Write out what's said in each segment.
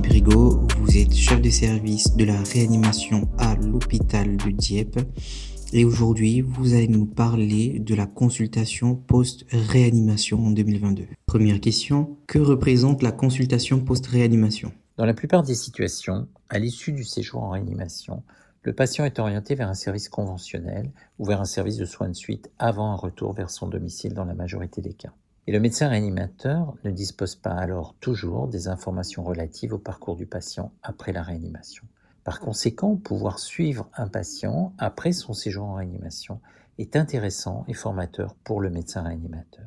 Brigaud, vous êtes chef de service de la réanimation à l'hôpital de Dieppe et aujourd'hui vous allez nous parler de la consultation post-réanimation en 2022. Première question, que représente la consultation post-réanimation? Dans la plupart des situations, à l'issue du séjour en réanimation, le patient est orienté vers un service conventionnel ou vers un service de soins de suite avant un retour vers son domicile dans la majorité des cas. Et le médecin réanimateur ne dispose pas alors toujours des informations relatives au parcours du patient après la réanimation. Par conséquent, pouvoir suivre un patient après son séjour en réanimation est intéressant et formateur pour le médecin réanimateur.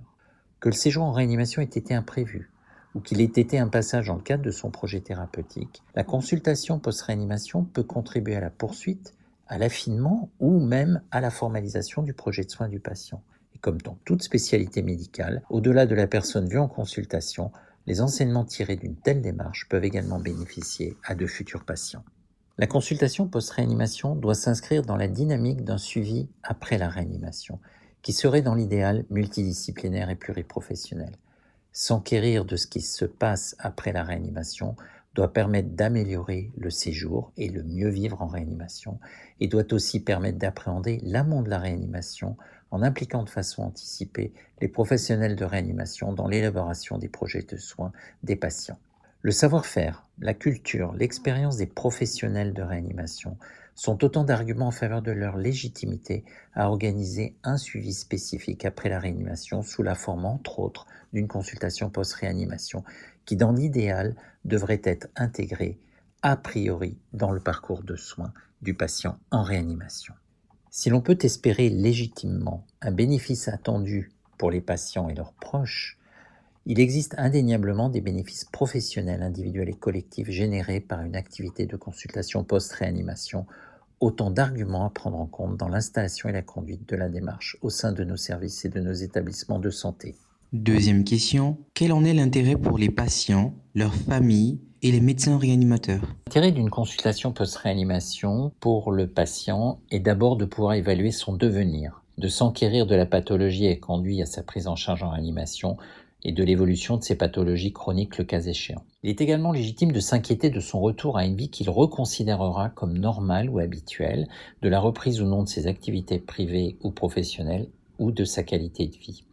Que le séjour en réanimation ait été imprévu ou qu'il ait été un passage dans le cadre de son projet thérapeutique, la consultation post-réanimation peut contribuer à la poursuite, à l'affinement ou même à la formalisation du projet de soins du patient. Comme dans toute spécialité médicale, au-delà de la personne vue en consultation, les enseignements tirés d'une telle démarche peuvent également bénéficier à de futurs patients. La consultation post-réanimation doit s'inscrire dans la dynamique d'un suivi après la réanimation, qui serait dans l'idéal multidisciplinaire et pluriprofessionnel. S'enquérir de ce qui se passe après la réanimation doit permettre d'améliorer le séjour et le mieux vivre en réanimation, et doit aussi permettre d'appréhender l'amont de la réanimation en impliquant de façon anticipée les professionnels de réanimation dans l'élaboration des projets de soins des patients. Le savoir-faire, la culture, l'expérience des professionnels de réanimation sont autant d'arguments en faveur de leur légitimité à organiser un suivi spécifique après la réanimation sous la forme, entre autres, d'une consultation post-réanimation qui, dans l'idéal, devrait être intégrée a priori dans le parcours de soins du patient en réanimation. Si l'on peut espérer légitimement un bénéfice attendu pour les patients et leurs proches, il existe indéniablement des bénéfices professionnels, individuels et collectifs générés par une activité de consultation post-réanimation autant d'arguments à prendre en compte dans l'installation et la conduite de la démarche au sein de nos services et de nos établissements de santé. Deuxième question, quel en est l'intérêt pour les patients, leurs familles et les médecins réanimateurs L'intérêt d'une consultation post-réanimation pour le patient est d'abord de pouvoir évaluer son devenir, de s'enquérir de la pathologie et conduit à sa prise en charge en réanimation et de l'évolution de ses pathologies chroniques le cas échéant. Il est également légitime de s'inquiéter de son retour à une vie qu'il reconsidérera comme normale ou habituelle, de la reprise ou non de ses activités privées ou professionnelles ou de sa qualité de vie.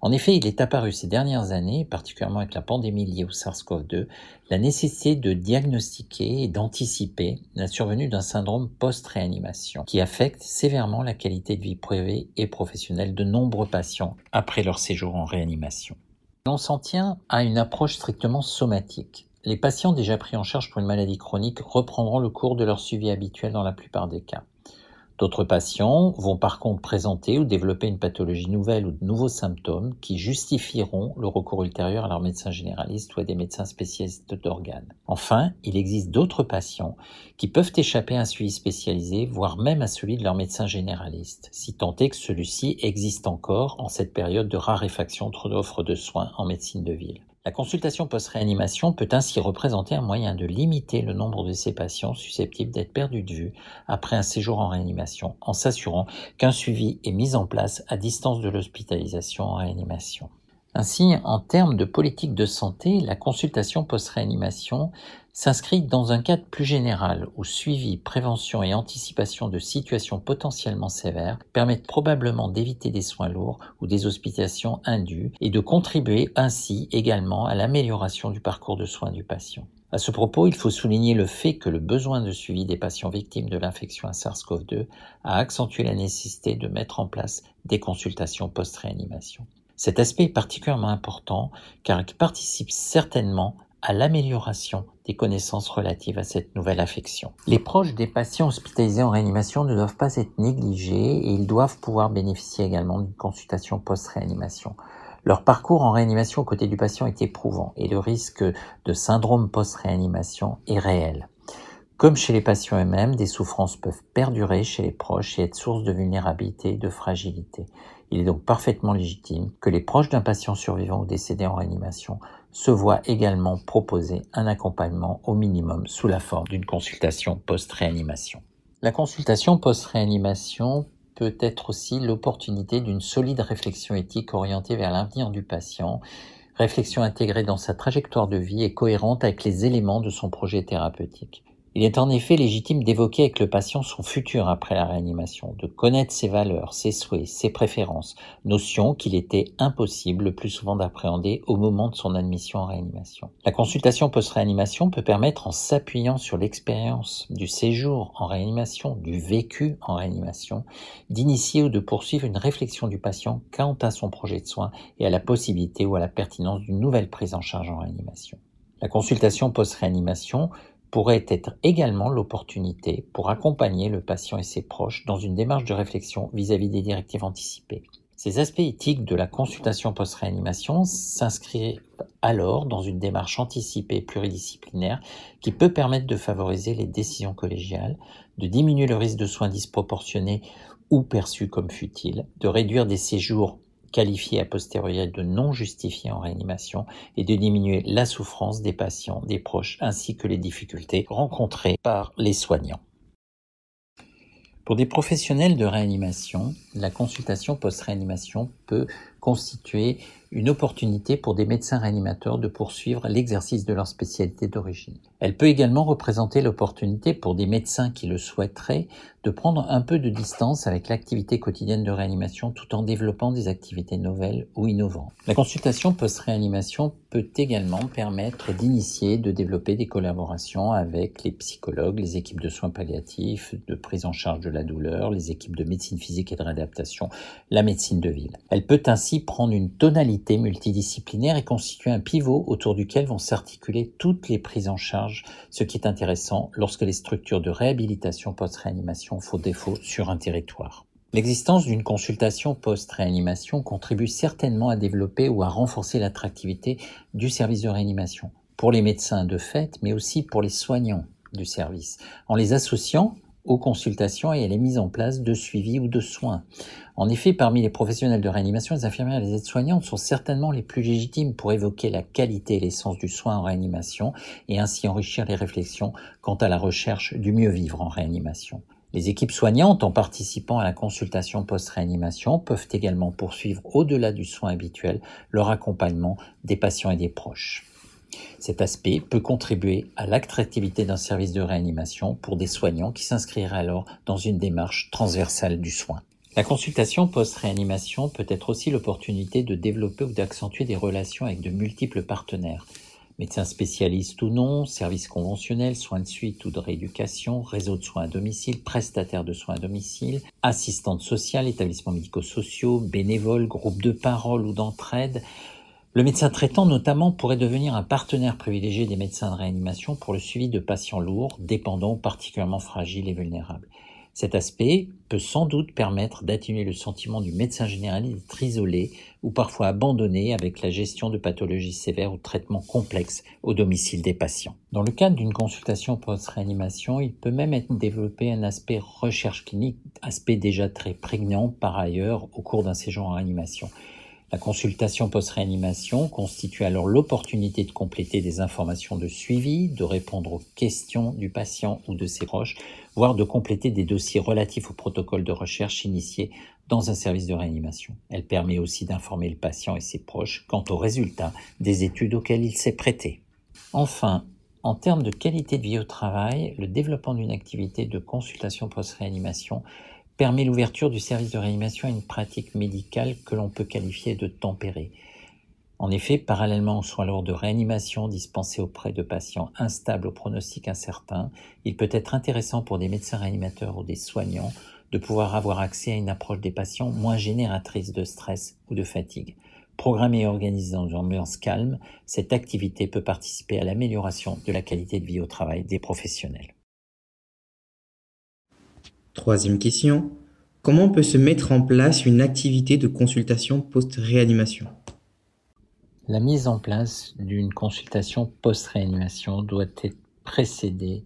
En effet, il est apparu ces dernières années, particulièrement avec la pandémie liée au SARS-CoV-2, la nécessité de diagnostiquer et d'anticiper la survenue d'un syndrome post-réanimation qui affecte sévèrement la qualité de vie privée et professionnelle de nombreux patients après leur séjour en réanimation. On s'en tient à une approche strictement somatique. Les patients déjà pris en charge pour une maladie chronique reprendront le cours de leur suivi habituel dans la plupart des cas. D'autres patients vont par contre présenter ou développer une pathologie nouvelle ou de nouveaux symptômes qui justifieront le recours ultérieur à leur médecin généraliste ou à des médecins spécialistes d'organes. Enfin, il existe d'autres patients qui peuvent échapper à un suivi spécialisé, voire même à celui de leur médecin généraliste, si tant est que celui-ci existe encore en cette période de raréfaction d'offres de soins en médecine de ville. La consultation post-réanimation peut ainsi représenter un moyen de limiter le nombre de ces patients susceptibles d'être perdus de vue après un séjour en réanimation, en s'assurant qu'un suivi est mis en place à distance de l'hospitalisation en réanimation. Ainsi, en termes de politique de santé, la consultation post-réanimation s'inscrit dans un cadre plus général où suivi, prévention et anticipation de situations potentiellement sévères permettent probablement d'éviter des soins lourds ou des hospitalisations indues et de contribuer ainsi également à l'amélioration du parcours de soins du patient. À ce propos, il faut souligner le fait que le besoin de suivi des patients victimes de l'infection à SARS-CoV-2 a accentué la nécessité de mettre en place des consultations post-réanimation. Cet aspect est particulièrement important car il participe certainement à l'amélioration des connaissances relatives à cette nouvelle affection. Les proches des patients hospitalisés en réanimation ne doivent pas être négligés et ils doivent pouvoir bénéficier également d'une consultation post-réanimation. Leur parcours en réanimation aux côtés du patient est éprouvant et le risque de syndrome post-réanimation est réel. Comme chez les patients eux-mêmes, des souffrances peuvent perdurer chez les proches et être source de vulnérabilité et de fragilité. Il est donc parfaitement légitime que les proches d'un patient survivant ou décédé en réanimation se voient également proposer un accompagnement au minimum sous la forme d'une consultation post-réanimation. La consultation post-réanimation peut être aussi l'opportunité d'une solide réflexion éthique orientée vers l'avenir du patient réflexion intégrée dans sa trajectoire de vie et cohérente avec les éléments de son projet thérapeutique. Il est en effet légitime d'évoquer avec le patient son futur après la réanimation, de connaître ses valeurs, ses souhaits, ses préférences, notions qu'il était impossible le plus souvent d'appréhender au moment de son admission en réanimation. La consultation post-réanimation peut permettre, en s'appuyant sur l'expérience du séjour en réanimation, du vécu en réanimation, d'initier ou de poursuivre une réflexion du patient quant à son projet de soins et à la possibilité ou à la pertinence d'une nouvelle prise en charge en réanimation. La consultation post-réanimation pourrait être également l'opportunité pour accompagner le patient et ses proches dans une démarche de réflexion vis-à-vis des directives anticipées. Ces aspects éthiques de la consultation post-réanimation s'inscrivent alors dans une démarche anticipée pluridisciplinaire qui peut permettre de favoriser les décisions collégiales, de diminuer le risque de soins disproportionnés ou perçus comme futiles, de réduire des séjours qualifié a posteriori de non justifié en réanimation et de diminuer la souffrance des patients, des proches, ainsi que les difficultés rencontrées par les soignants. Pour des professionnels de réanimation, la consultation post-réanimation peut constituer une opportunité pour des médecins réanimateurs de poursuivre l'exercice de leur spécialité d'origine. Elle peut également représenter l'opportunité pour des médecins qui le souhaiteraient de prendre un peu de distance avec l'activité quotidienne de réanimation tout en développant des activités nouvelles ou innovantes. La consultation post-réanimation peut également permettre d'initier, de développer des collaborations avec les psychologues, les équipes de soins palliatifs, de prise en charge de la douleur, les équipes de médecine physique et de la médecine de ville. Elle peut ainsi prendre une tonalité multidisciplinaire et constituer un pivot autour duquel vont s'articuler toutes les prises en charge, ce qui est intéressant lorsque les structures de réhabilitation post-réanimation font défaut sur un territoire. L'existence d'une consultation post-réanimation contribue certainement à développer ou à renforcer l'attractivité du service de réanimation, pour les médecins de fait, mais aussi pour les soignants du service, en les associant aux consultations et à la mise en place de suivi ou de soins. En effet, parmi les professionnels de réanimation, les infirmières et les aides-soignantes sont certainement les plus légitimes pour évoquer la qualité et l'essence du soin en réanimation et ainsi enrichir les réflexions quant à la recherche du mieux vivre en réanimation. Les équipes soignantes, en participant à la consultation post-réanimation, peuvent également poursuivre au-delà du soin habituel leur accompagnement des patients et des proches. Cet aspect peut contribuer à l'attractivité d'un service de réanimation pour des soignants qui s'inscriraient alors dans une démarche transversale du soin. La consultation post-réanimation peut être aussi l'opportunité de développer ou d'accentuer des relations avec de multiples partenaires, médecins spécialistes ou non, services conventionnels, soins de suite ou de rééducation, réseau de soins à domicile, prestataires de soins à domicile, assistantes sociales, établissements médico-sociaux, bénévoles, groupes de parole ou d'entraide, le médecin traitant notamment pourrait devenir un partenaire privilégié des médecins de réanimation pour le suivi de patients lourds, dépendants, particulièrement fragiles et vulnérables. Cet aspect peut sans doute permettre d'atténuer le sentiment du médecin généraliste d'être isolé ou parfois abandonné avec la gestion de pathologies sévères ou traitements complexes au domicile des patients. Dans le cadre d'une consultation post-réanimation, il peut même être développé un aspect recherche clinique, aspect déjà très prégnant par ailleurs au cours d'un séjour en réanimation. La consultation post-réanimation constitue alors l'opportunité de compléter des informations de suivi, de répondre aux questions du patient ou de ses proches, voire de compléter des dossiers relatifs au protocole de recherche initié dans un service de réanimation. Elle permet aussi d'informer le patient et ses proches quant aux résultats des études auxquelles il s'est prêté. Enfin, en termes de qualité de vie au travail, le développement d'une activité de consultation post-réanimation permet l'ouverture du service de réanimation à une pratique médicale que l'on peut qualifier de tempérée. En effet, parallèlement aux soins lourds de réanimation dispensés auprès de patients instables au pronostic incertain, il peut être intéressant pour des médecins réanimateurs ou des soignants de pouvoir avoir accès à une approche des patients moins génératrice de stress ou de fatigue. Programmée et organisée dans une ambiance calme, cette activité peut participer à l'amélioration de la qualité de vie au travail des professionnels. Troisième question. Comment peut se mettre en place une activité de consultation post-réanimation? La mise en place d'une consultation post-réanimation doit être précédée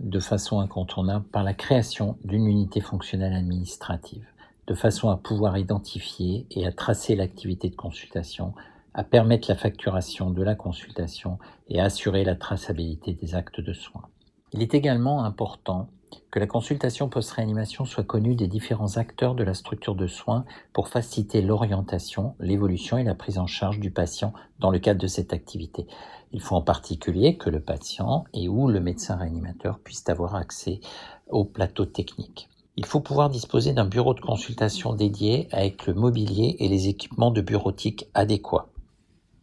de façon incontournable par la création d'une unité fonctionnelle administrative, de façon à pouvoir identifier et à tracer l'activité de consultation, à permettre la facturation de la consultation et à assurer la traçabilité des actes de soins. Il est également important que la consultation post-réanimation soit connue des différents acteurs de la structure de soins pour faciliter l'orientation, l'évolution et la prise en charge du patient dans le cadre de cette activité. Il faut en particulier que le patient et ou le médecin réanimateur puissent avoir accès au plateau technique. Il faut pouvoir disposer d'un bureau de consultation dédié avec le mobilier et les équipements de bureautique adéquats.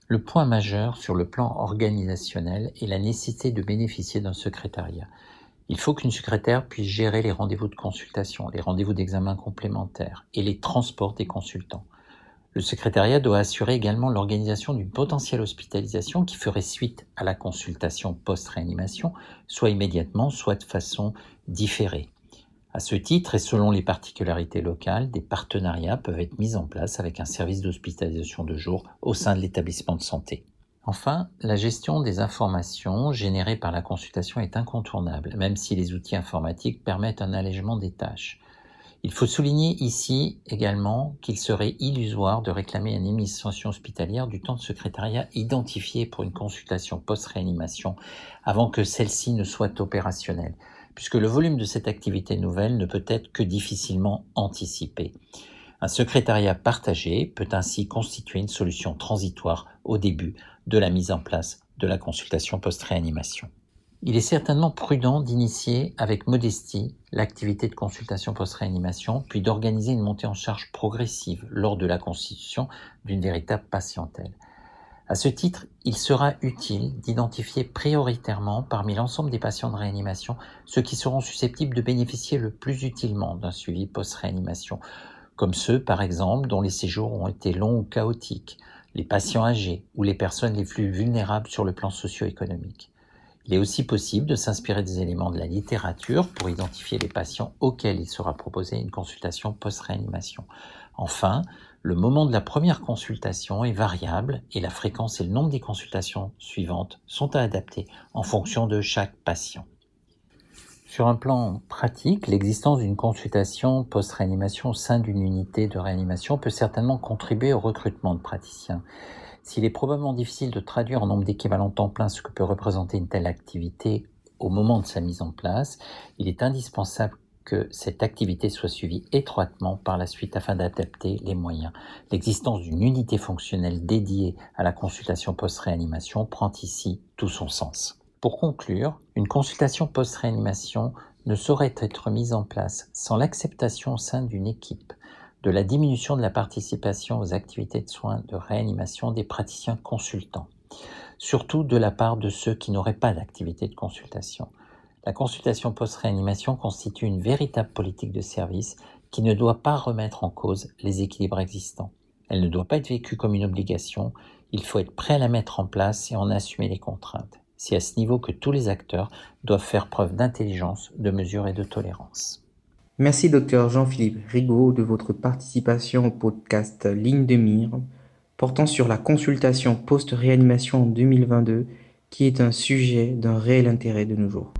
Le point majeur sur le plan organisationnel est la nécessité de bénéficier d'un secrétariat. Il faut qu'une secrétaire puisse gérer les rendez-vous de consultation, les rendez-vous d'examen complémentaires et les transports des consultants. Le secrétariat doit assurer également l'organisation d'une potentielle hospitalisation qui ferait suite à la consultation post-réanimation, soit immédiatement, soit de façon différée. À ce titre, et selon les particularités locales, des partenariats peuvent être mis en place avec un service d'hospitalisation de jour au sein de l'établissement de santé. Enfin, la gestion des informations générées par la consultation est incontournable, même si les outils informatiques permettent un allègement des tâches. Il faut souligner ici également qu'il serait illusoire de réclamer une administration hospitalière du temps de secrétariat identifié pour une consultation post-réanimation avant que celle-ci ne soit opérationnelle, puisque le volume de cette activité nouvelle ne peut être que difficilement anticipé. Un secrétariat partagé peut ainsi constituer une solution transitoire au début de la mise en place de la consultation post-réanimation. Il est certainement prudent d'initier avec modestie l'activité de consultation post-réanimation, puis d'organiser une montée en charge progressive lors de la constitution d'une véritable patientèle. À ce titre, il sera utile d'identifier prioritairement parmi l'ensemble des patients de réanimation ceux qui seront susceptibles de bénéficier le plus utilement d'un suivi post-réanimation, comme ceux, par exemple, dont les séjours ont été longs ou chaotiques, les patients âgés ou les personnes les plus vulnérables sur le plan socio-économique. Il est aussi possible de s'inspirer des éléments de la littérature pour identifier les patients auxquels il sera proposé une consultation post-réanimation. Enfin, le moment de la première consultation est variable et la fréquence et le nombre des consultations suivantes sont à adapter en fonction de chaque patient. Sur un plan pratique, l'existence d'une consultation post-réanimation au sein d'une unité de réanimation peut certainement contribuer au recrutement de praticiens. S'il est probablement difficile de traduire en nombre d'équivalents temps plein ce que peut représenter une telle activité au moment de sa mise en place, il est indispensable que cette activité soit suivie étroitement par la suite afin d'adapter les moyens. L'existence d'une unité fonctionnelle dédiée à la consultation post-réanimation prend ici tout son sens. Pour conclure, une consultation post-réanimation ne saurait être mise en place sans l'acceptation au sein d'une équipe de la diminution de la participation aux activités de soins de réanimation des praticiens consultants, surtout de la part de ceux qui n'auraient pas d'activité de consultation. La consultation post-réanimation constitue une véritable politique de service qui ne doit pas remettre en cause les équilibres existants. Elle ne doit pas être vécue comme une obligation, il faut être prêt à la mettre en place et en assumer les contraintes. C'est à ce niveau que tous les acteurs doivent faire preuve d'intelligence, de mesure et de tolérance. Merci docteur Jean-Philippe Rigaud de votre participation au podcast Ligne de mire portant sur la consultation post-réanimation en 2022 qui est un sujet d'un réel intérêt de nos jours.